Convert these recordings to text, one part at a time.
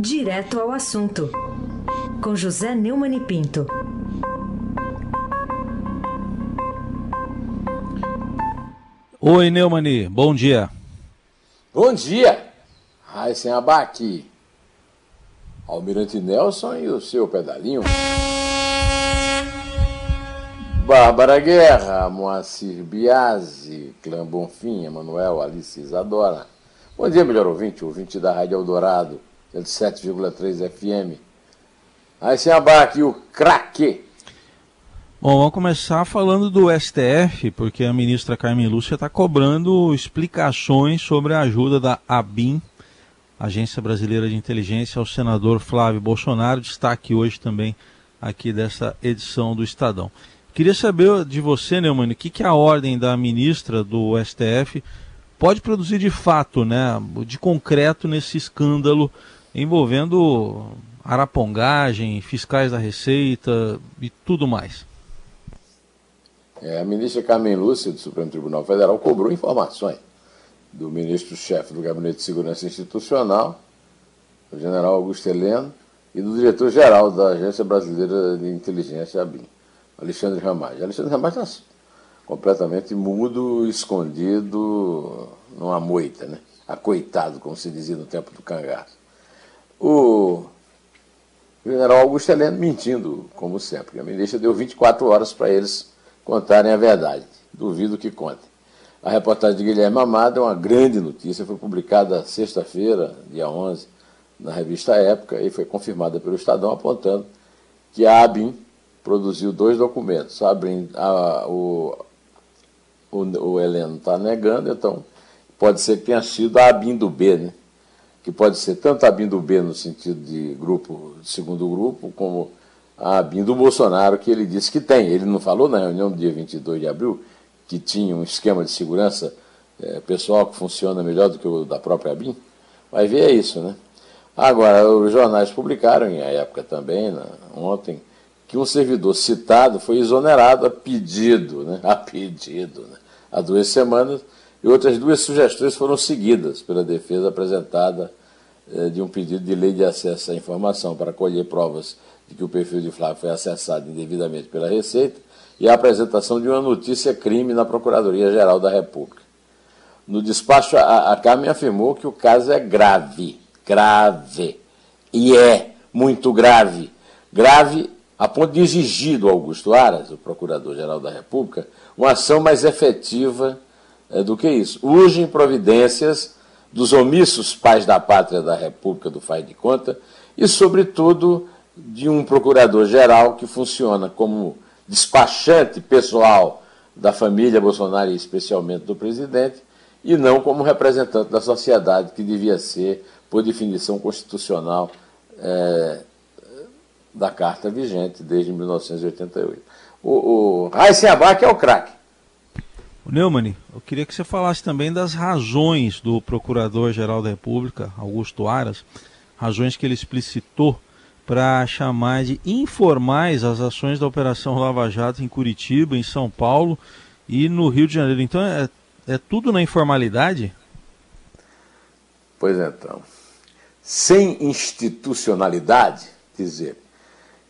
Direto ao assunto, com José Neumann e Pinto. Oi, Neumani, bom dia. Bom dia, Raíssen Abac, Almirante Nelson e o seu pedalinho. Bárbara Guerra, Moacir Biasi, Clã Bonfim, Emanuel, Alice Isadora. Bom dia, melhor ouvinte, ouvinte da Rádio Eldorado, 107,3 FM. Aí se abaque o craque. Bom, vamos começar falando do STF, porque a ministra Carmen Lúcia está cobrando explicações sobre a ajuda da ABIN, Agência Brasileira de Inteligência, ao senador Flávio Bolsonaro. Destaque hoje também aqui dessa edição do Estadão. Queria saber de você, Neumann, o que, que a ordem da ministra do STF pode produzir de fato, né, de concreto nesse escândalo envolvendo arapongagem, fiscais da Receita e tudo mais. É, a ministra Carmen Lúcia, do Supremo Tribunal Federal, cobrou informações do ministro-chefe do Gabinete de Segurança Institucional, o general Augusto Heleno, e do diretor-geral da Agência Brasileira de Inteligência, ABIN. Alexandre Ramage. Alexandre Ramage está completamente mudo, escondido numa moita, né? acoitado, como se dizia no tempo do cangaço. O general Augusto Heleno mentindo, como sempre. A ministra deu 24 horas para eles contarem a verdade. Duvido que contem. A reportagem de Guilherme Amado é uma grande notícia, foi publicada sexta-feira, dia 11, na revista Época, e foi confirmada pelo Estadão, apontando que a ABIN produziu dois documentos. Abrindo, a, o, o, o Heleno está negando, então pode ser que tenha sido a ABIN do B, né? Que pode ser tanto a ABIN do B no sentido de grupo, segundo grupo, como a ABIN do Bolsonaro, que ele disse que tem. Ele não falou na reunião do dia 22 de abril que tinha um esquema de segurança é, pessoal que funciona melhor do que o da própria ABIN? Vai ver é isso, né? Agora, os jornais publicaram, em época também, na, ontem, que um servidor citado foi exonerado a pedido, né, a pedido, né, há duas semanas, e outras duas sugestões foram seguidas pela defesa apresentada eh, de um pedido de lei de acesso à informação para colher provas de que o perfil de Flávio foi acessado indevidamente pela Receita e a apresentação de uma notícia crime na Procuradoria-Geral da República. No despacho, a, a Carmen afirmou que o caso é grave, grave, e é muito grave. Grave a ponto de exigir do Augusto Aras, o Procurador-Geral da República, uma ação mais efetiva do que isso. Urgem providências dos omissos pais da pátria da República do Faz de Conta e, sobretudo, de um procurador-geral que funciona como despachante pessoal da família Bolsonaro e especialmente do presidente, e não como representante da sociedade, que devia ser, por definição constitucional, é, da carta vigente desde 1988. O, o Abac é o craque. Neumann, eu queria que você falasse também das razões do Procurador-Geral da República, Augusto Aras, razões que ele explicitou para chamar de informais as ações da Operação Lava Jato em Curitiba, em São Paulo e no Rio de Janeiro. Então é, é tudo na informalidade? Pois é, então. Sem institucionalidade, dizer,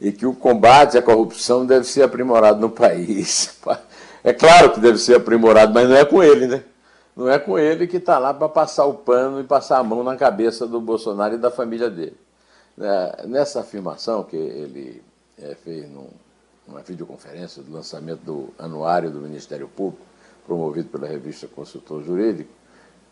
e que o combate à corrupção deve ser aprimorado no país. É claro que deve ser aprimorado, mas não é com ele, né? Não é com ele que está lá para passar o pano e passar a mão na cabeça do Bolsonaro e da família dele. É, nessa afirmação que ele é, fez num, numa videoconferência do lançamento do anuário do Ministério Público, promovido pela revista Consultor Jurídico,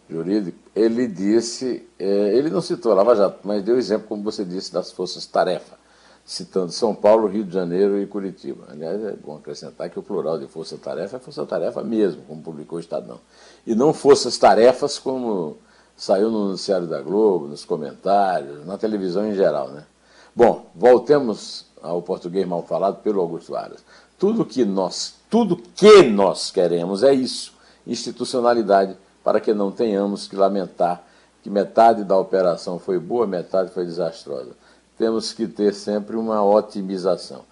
jurídico ele disse, é, ele não citou a Lava Jato, mas deu exemplo, como você disse, das forças-tarefa citando São Paulo, Rio de Janeiro e Curitiba. Aliás, é bom acrescentar que o plural de força-tarefa é força-tarefa mesmo, como publicou o Estadão. E não forças-tarefas como saiu no noticiário da Globo, nos comentários, na televisão em geral. Né? Bom, voltemos ao português mal falado pelo Augusto Aras. Tudo que nós, tudo que nós queremos é isso, institucionalidade, para que não tenhamos que lamentar que metade da operação foi boa, metade foi desastrosa temos que ter sempre uma otimização.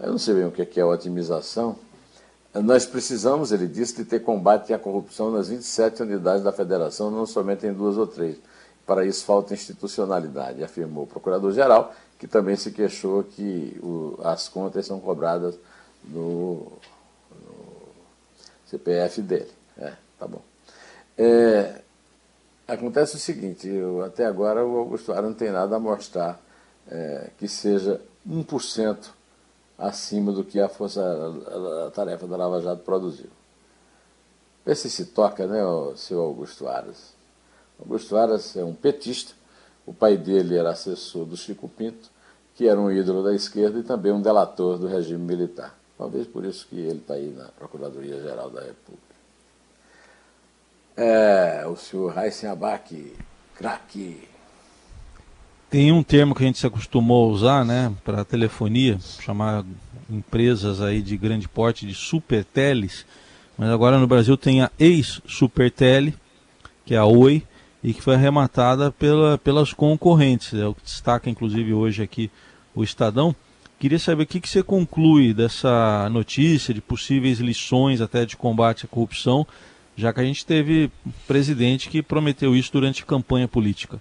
Eu não sei bem o que é otimização. Nós precisamos, ele disse, de ter combate à corrupção nas 27 unidades da federação, não somente em duas ou três. para isso falta institucionalidade, afirmou o procurador-geral, que também se queixou que o, as contas são cobradas no, no CPF dele. É, tá bom. É, acontece o seguinte, eu, até agora o Augusto Aras não tem nada a mostrar é, que seja 1% acima do que a força a, a tarefa da Lava Jato produziu. Vê se se toca, né, o seu Augusto Aras. Augusto Aras é um petista, o pai dele era assessor do Chico Pinto, que era um ídolo da esquerda e também um delator do regime militar. Talvez por isso que ele está aí na Procuradoria-Geral da República. É, o senhor Raíssen Abac, craque. Tem um termo que a gente se acostumou a usar, né, para telefonia, chamar empresas aí de grande porte de superteles, mas agora no Brasil tem a ex-supertele, que é a Oi, e que foi arrematada pela, pelas concorrentes. É o que destaca, inclusive, hoje aqui o Estadão. Queria saber o que, que você conclui dessa notícia, de possíveis lições até de combate à corrupção, já que a gente teve presidente que prometeu isso durante campanha política.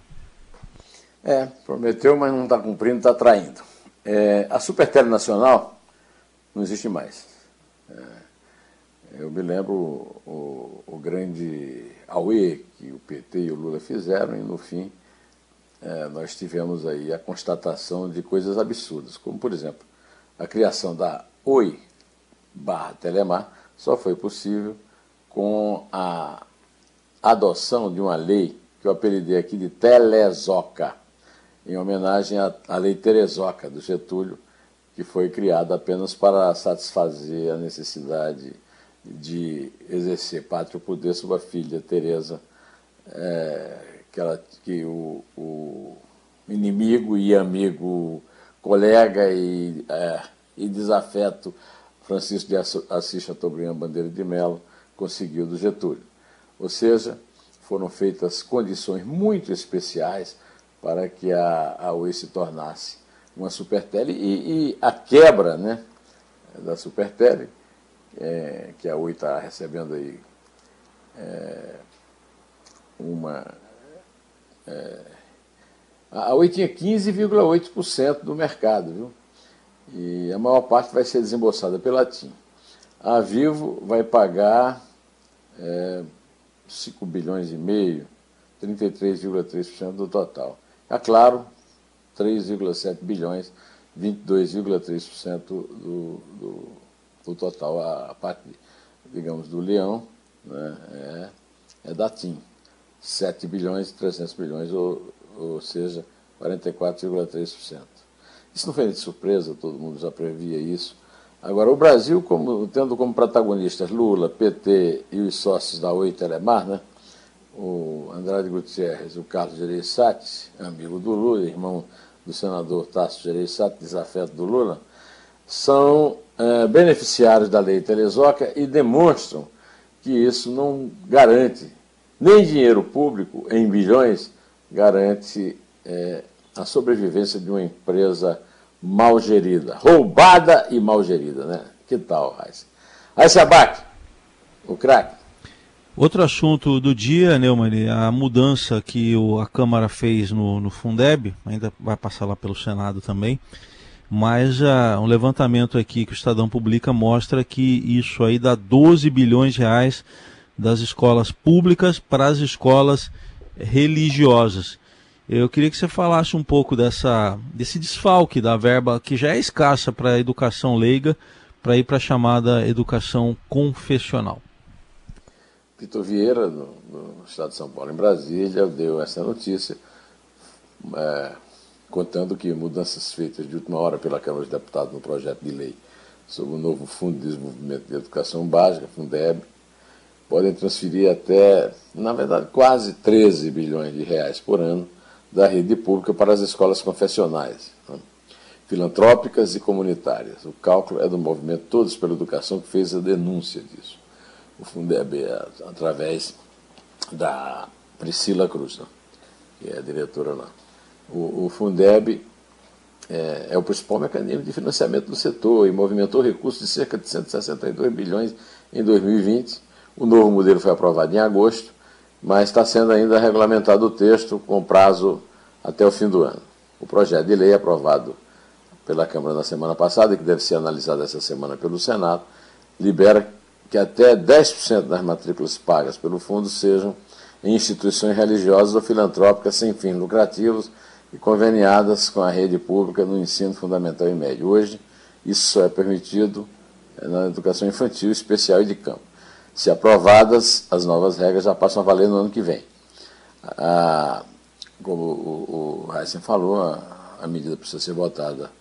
É, prometeu, mas não está cumprindo, está traindo. É, a Supertele Nacional não existe mais. É, eu me lembro o, o grande AUE que o PT e o Lula fizeram e, no fim, é, nós tivemos aí a constatação de coisas absurdas, como, por exemplo, a criação da Oi barra Telemar só foi possível com a adoção de uma lei que eu apelidei aqui de Telezoca, em homenagem à, lei Terezoca do Getúlio, que foi criada apenas para satisfazer a necessidade de exercer pátrio poder sobre a filha Teresa, é, que, ela, que o, o, inimigo e amigo, colega e, é, e desafeto Francisco de Assis Chateaubriand Bandeira de Mello conseguiu do Getúlio. Ou seja, foram feitas condições muito especiais para que a, a UE se tornasse uma supertele e, e a quebra né, da supertele é, que a Oi está recebendo aí é, uma. É, a Oi tinha 15,8% do mercado, viu? E a maior parte vai ser desembolsada pela TIM. A Vivo vai pagar é, 5 bilhões e meio, 33,3% do total. A Claro, 3,7 bilhões, 22,3% do, do o total, a, parte, digamos, do leão né, é, é da TIM, 7 bilhões e 300 bilhões, ou, ou seja, 44,3%. Isso não foi de surpresa, todo mundo já previa isso. Agora, o Brasil, como, tendo como protagonistas Lula, PT e os sócios da Oi Telemar, né, o Andrade Gutierrez, o Carlos Gereissati, amigo do Lula, irmão do senador Tasso Gereissati, desafeto do Lula, são é, beneficiários da lei Telesoca e demonstram que isso não garante, nem dinheiro público em bilhões, garante é, a sobrevivência de uma empresa mal gerida, roubada e mal gerida, né? Que tal, Raiz? Se abate, o craque. Outro assunto do dia, Neumann, a mudança que o, a Câmara fez no, no Fundeb, ainda vai passar lá pelo Senado também, mas uh, um levantamento aqui que o Estadão publica mostra que isso aí dá 12 bilhões de reais das escolas públicas para as escolas religiosas. Eu queria que você falasse um pouco dessa, desse desfalque da verba que já é escassa para a educação leiga, para ir para a chamada educação confessional. Vitor Vieira, no, no, estado de São Paulo, em Brasília, deu essa notícia. É, contando que mudanças feitas de última hora pela Câmara dos Deputados no projeto de lei sobre o novo Fundo de Desenvolvimento de Educação Básica, Fundeb, podem transferir até, na verdade, quase 13 bilhões de reais por ano da rede pública para as escolas confessionais, né? filantrópicas e comunitárias. O cálculo é do movimento Todos pela Educação que fez a denúncia disso. O Fundeb é através da Priscila Cruz, né? que é a diretora lá. O, o Fundeb é, é, o principal mecanismo de financiamento do setor e movimentou recursos de cerca de 162 bilhões em 2020. O novo modelo foi aprovado em agosto mas está sendo ainda regulamentado o texto com prazo até o fim do ano. O projeto de lei aprovado pela Câmara na semana passada, e que deve ser analisado essa semana pelo Senado, libera que até 10% das matrículas pagas pelo fundo sejam em instituições religiosas ou filantrópicas sem fins lucrativos e conveniadas com a rede pública no ensino fundamental e médio. Hoje, isso só é permitido eh, na educação infantil, especial e de campo. Se aprovadas, as novas regras já passam a valer no ano que vem. Como o, o Heisen falou, a, a, medida precisa ser votada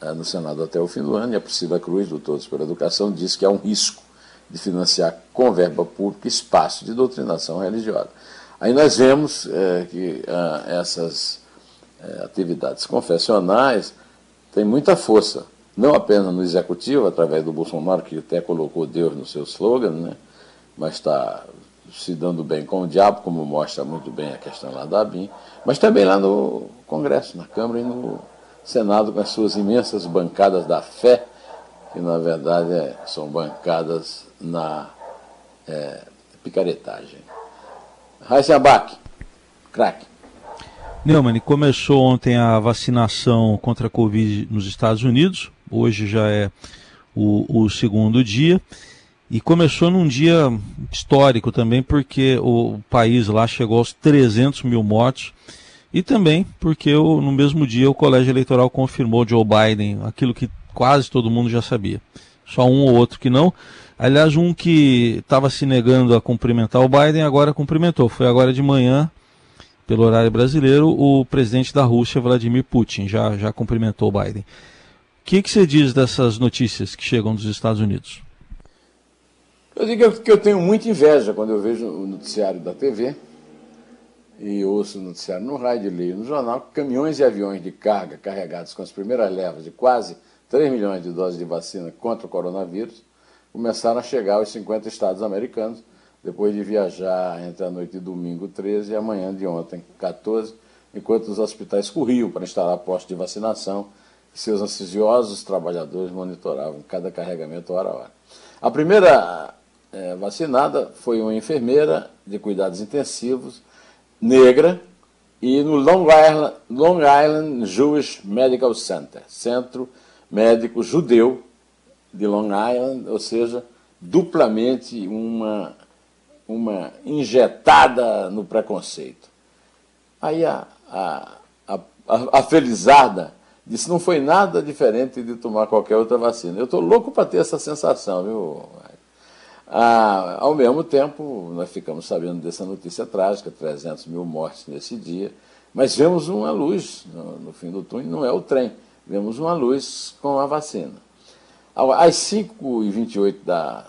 ah, no Senado até o fim do ano, e a Priscila Cruz, do Todos pela Educação, diz que há um risco de financiar com verba pública espaço de doutrinação religiosa. Aí nós vemos é, que ah, essas é, atividades confessionais têm muita força, não apenas no executivo, através do Bolsonaro, que até colocou Deus no seu slogan, né, mas está se dando bem com o diabo, como mostra muito bem a questão lá da ABIN, mas também lá no Congresso, na Câmara e no Senado, com as suas imensas bancadas da fé, que na verdade é, são bancadas na é, picaretagem. Abac, craque. Neumann, começou ontem a vacinação contra a Covid nos Estados Unidos, hoje já é o, o segundo dia, e começou num dia histórico também, porque o país lá chegou aos 300 mil mortos, e também porque no mesmo dia o colégio eleitoral confirmou Joe Biden, aquilo que quase todo mundo já sabia. Só um ou outro que não. Aliás, um que estava se negando a cumprimentar o Biden agora cumprimentou. Foi agora de manhã, pelo horário brasileiro, o presidente da Rússia, Vladimir Putin, já, já cumprimentou o Biden. O que, que você diz dessas notícias que chegam dos Estados Unidos? Eu digo que eu tenho muita inveja quando eu vejo o noticiário da TV e ouço o noticiário no rádio leio no jornal caminhões e aviões de carga carregados com as primeiras levas de quase 3 milhões de doses de vacina contra o coronavírus começaram a chegar aos 50 estados americanos, depois de viajar entre a noite de domingo 13 e a manhã de ontem 14, enquanto os hospitais corriam para instalar postos de vacinação e seus ansiosos trabalhadores monitoravam cada carregamento hora a hora. A primeira é, vacinada foi uma enfermeira de cuidados intensivos, negra, e no Long Island, Long Island Jewish Medical Center, centro médico judeu de Long Island, ou seja, duplamente uma, uma injetada no preconceito. Aí a, a, a, a disse não foi nada diferente de tomar qualquer outra vacina. Eu estou louco para ter essa sensação, viu? Ah, ao mesmo tempo, nós ficamos sabendo dessa notícia trágica, 300 mil mortes nesse dia, mas vemos uma luz no, no fim do túnel, não é o trem, vemos uma luz com a vacina. Às 5h28 da,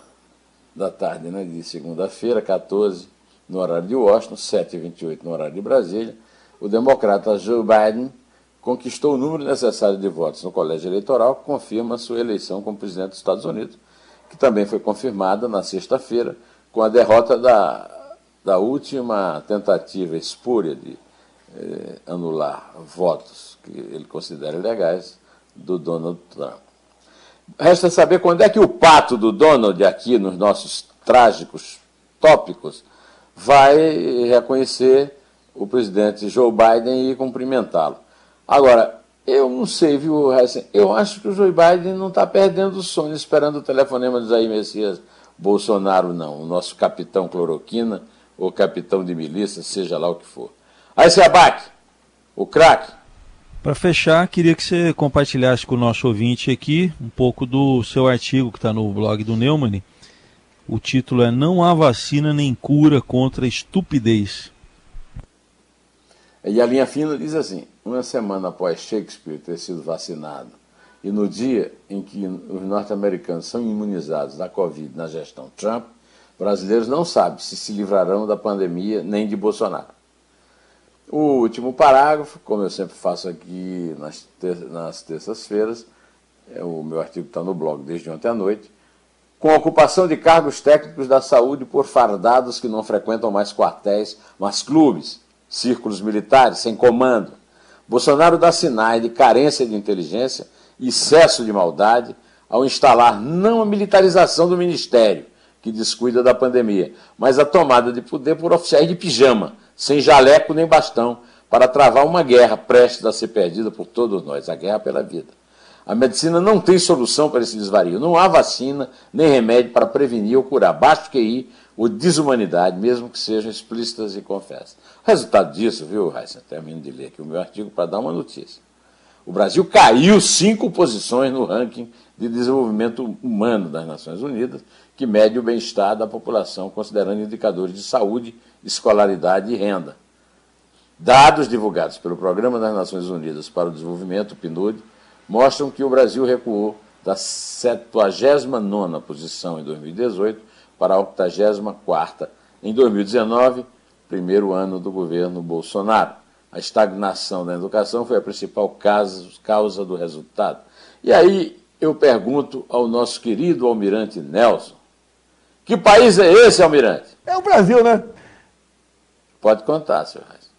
da tarde né, de segunda-feira, 14, no horário de Washington, 7h28 no horário de Brasília, o democrata Joe Biden conquistou o número necessário de votos no colégio eleitoral, que confirma sua eleição como presidente dos Estados Unidos, que também foi confirmada na sexta-feira com a derrota da, da última tentativa espúria de eh, anular votos que ele considera ilegais do Donald Trump. Resta saber quando é que o pato do Donald, aqui nos nossos trágicos tópicos, vai reconhecer o presidente Joe Biden e cumprimentá-lo. Agora, eu não sei, viu, Hessen? Eu acho que o Joe Biden não está perdendo o sono esperando o telefonema do Jair Messias Bolsonaro, não. O nosso capitão cloroquina ou capitão de milícia, seja lá o que for. Aí se abate, o craque, para fechar, queria que você compartilhasse com o nosso ouvinte aqui um pouco do seu artigo que está no blog do Neumann. O título é Não há vacina nem cura contra a estupidez. E a linha fina diz assim: uma semana após Shakespeare ter sido vacinado e no dia em que os norte-americanos são imunizados da Covid na gestão Trump, brasileiros não sabem se se livrarão da pandemia nem de Bolsonaro. O último parágrafo, como eu sempre faço aqui nas, ter nas terças-feiras, é, o meu artigo está no blog desde ontem à noite, com ocupação de cargos técnicos da saúde por fardados que não frequentam mais quartéis, mas clubes, círculos militares, sem comando. Bolsonaro dá sinais de carência de inteligência e excesso de maldade ao instalar não a militarização do ministério, que descuida da pandemia, mas a tomada de poder por oficiais de pijama, sem jaleco nem bastão, para travar uma guerra prestes a ser perdida por todos nós a guerra pela vida. A medicina não tem solução para esse desvario. Não há vacina nem remédio para prevenir ou curar. Basta que ir ou desumanidade, mesmo que sejam explícitas e confessas. Resultado disso, viu, Raíssa? Termino de ler aqui o meu artigo para dar uma notícia. O Brasil caiu cinco posições no ranking de desenvolvimento humano das Nações Unidas, que mede o bem-estar da população, considerando indicadores de saúde, escolaridade e renda. Dados divulgados pelo Programa das Nações Unidas para o Desenvolvimento, PNUD, mostram que o Brasil recuou da 79ª posição em 2018 para a 84ª em 2019, primeiro ano do governo Bolsonaro. A estagnação da educação foi a principal causa do resultado. E aí eu pergunto ao nosso querido almirante Nelson, que país é esse, almirante? É o Brasil, né? Pode contar, senhor Reis.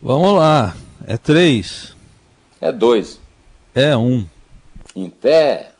Vamos lá. É três. É dois. É um. Em pé.